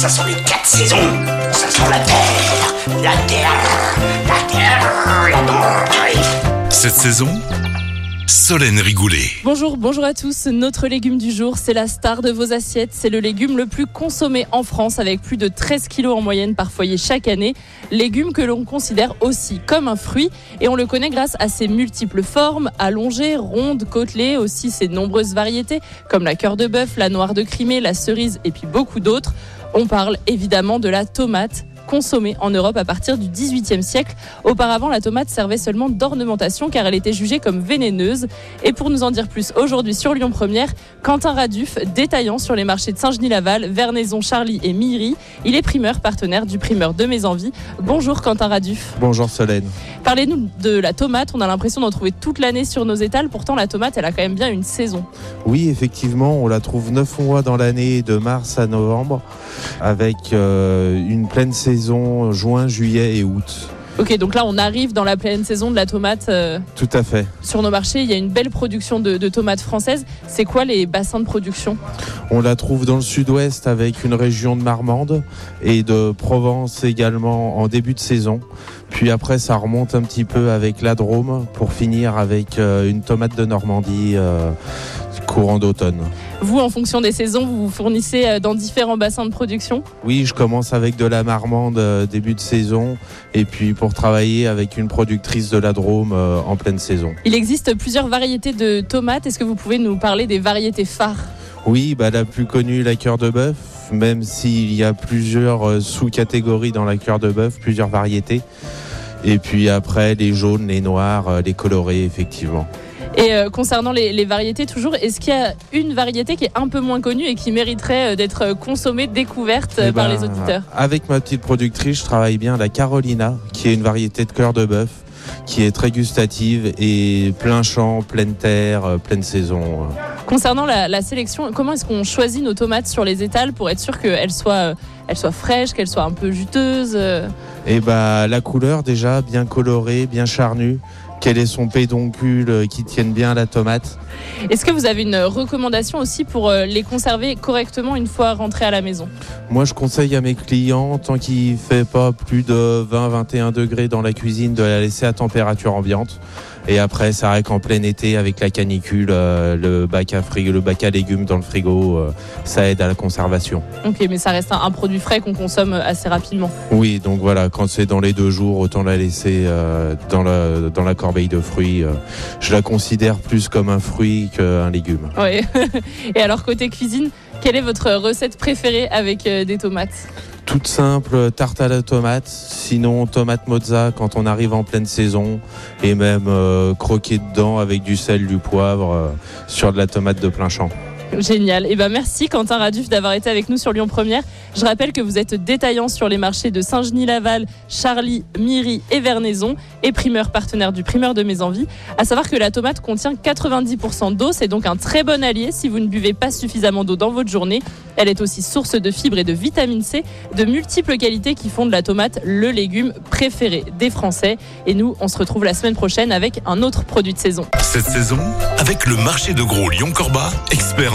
Ça sont les quatre saisons. Ça sent la terre, la terre, la terre, la terre. Cette saison, Solène Rigoulet. Bonjour, bonjour à tous. Notre légume du jour, c'est la star de vos assiettes. C'est le légume le plus consommé en France avec plus de 13 kilos en moyenne par foyer chaque année. Légume que l'on considère aussi comme un fruit et on le connaît grâce à ses multiples formes, allongées, rondes, côtelées, aussi ses nombreuses variétés comme la cœur de bœuf, la noire de Crimée, la cerise et puis beaucoup d'autres. On parle évidemment de la tomate consommée en Europe à partir du XVIIIe siècle. Auparavant, la tomate servait seulement d'ornementation car elle était jugée comme vénéneuse. Et pour nous en dire plus aujourd'hui sur Lyon Première, Quentin Raduf, détaillant sur les marchés de Saint-Genis-Laval, Vernaison, Charlie et Miry. Il est primeur partenaire du primeur de Mes Envies. Bonjour Quentin Raduf. Bonjour Solène. Parlez-nous de la tomate. On a l'impression d'en trouver toute l'année sur nos étals. Pourtant, la tomate, elle a quand même bien une saison. Oui, effectivement, on la trouve 9 mois dans l'année, de mars à novembre, avec euh, une pleine saison juin, juillet et août. Ok, donc là on arrive dans la pleine saison de la tomate. euh, Tout à fait. sur nos marchés, il y a une belle production de, de tomates françaises. C'est quoi les bassins de production? On la trouve dans le sud-ouest avec une région de Marmande et de Provence également en début de saison. Puis après, ça remonte un petit peu avec la Drôme pour finir avec euh, une tomate de Normandie euh, courant d'automne. Vous, en fonction des saisons, vous vous fournissez euh, dans différents bassins de production. Oui, je commence avec de la Marmande euh, début de saison et puis pour travailler avec une productrice de la Drôme euh, en pleine saison. Il existe plusieurs variétés de tomates. Est-ce que vous pouvez nous parler des variétés phares? Oui, bah, la plus connue, la cœur de bœuf, même s'il y a plusieurs sous-catégories dans la cœur de bœuf, plusieurs variétés. Et puis après, les jaunes, les noirs, les colorés, effectivement. Et euh, concernant les, les variétés, toujours, est-ce qu'il y a une variété qui est un peu moins connue et qui mériterait euh, d'être euh, consommée, découverte Eh par ben, les auditeurs? Avec ma petite productrice, je travaille bien la Carolina, qui est une variété de cœur de bœuf, qui est très gustative et plein champ, pleine terre, pleine saison. Concernant la, la sélection, comment est-ce qu'on choisit nos tomates sur les étals pour être sûr qu'elles soient, elles soient fraîches, qu'elles soient un peu juteuses Et bah la couleur déjà bien colorée, bien charnue. Quel est son pédoncule euh, qui tienne bien la tomate Est-ce que vous avez une recommandation aussi pour euh, les conserver correctement une fois rentrés à la maison? Moi, je conseille à mes clients, tant qu'il fait pas plus de 20-21 degrés dans la cuisine, de la laisser à température ambiante. Et après, c'est vrai qu'en plein été, avec la canicule, euh, le bac à frigo, le bac à légumes dans le frigo, euh, ça aide à la conservation. Ok, mais ça reste un, un produit frais qu'on consomme euh, assez rapidement. Oui, donc voilà, quand c'est dans les deux jours, autant la laisser dans, la, dans la corbeille de fruits. je la considère plus comme un fruit qu'un légume. Ouais. Et alors côté cuisine, quelle est votre recette préférée avec des tomates? Toute simple, tarte à la tomate, sinon tomate mozza quand on arrive en pleine saison, et même euh, croquer dedans avec du sel, du poivre, euh, sur de la tomate de plein champ. Génial. Et ben merci Quentin Raduf d'avoir été avec nous sur Lyon Première. Je rappelle que vous êtes détaillant sur les marchés de Saint-Genis-Laval, Charlie, Miry et Vernaison et primeur partenaire du primeur de mes envies. À savoir que la tomate contient 90% d'eau, c'est donc un très bon allié si vous ne buvez pas suffisamment d'eau dans votre journée. Elle est aussi source de fibres et de vitamine C, de multiples qualités qui font de la tomate le légume préféré des Français. Et nous, on se retrouve la semaine prochaine avec un autre produit de saison. Cette saison, avec le marché de gros Lyon-Corba, expert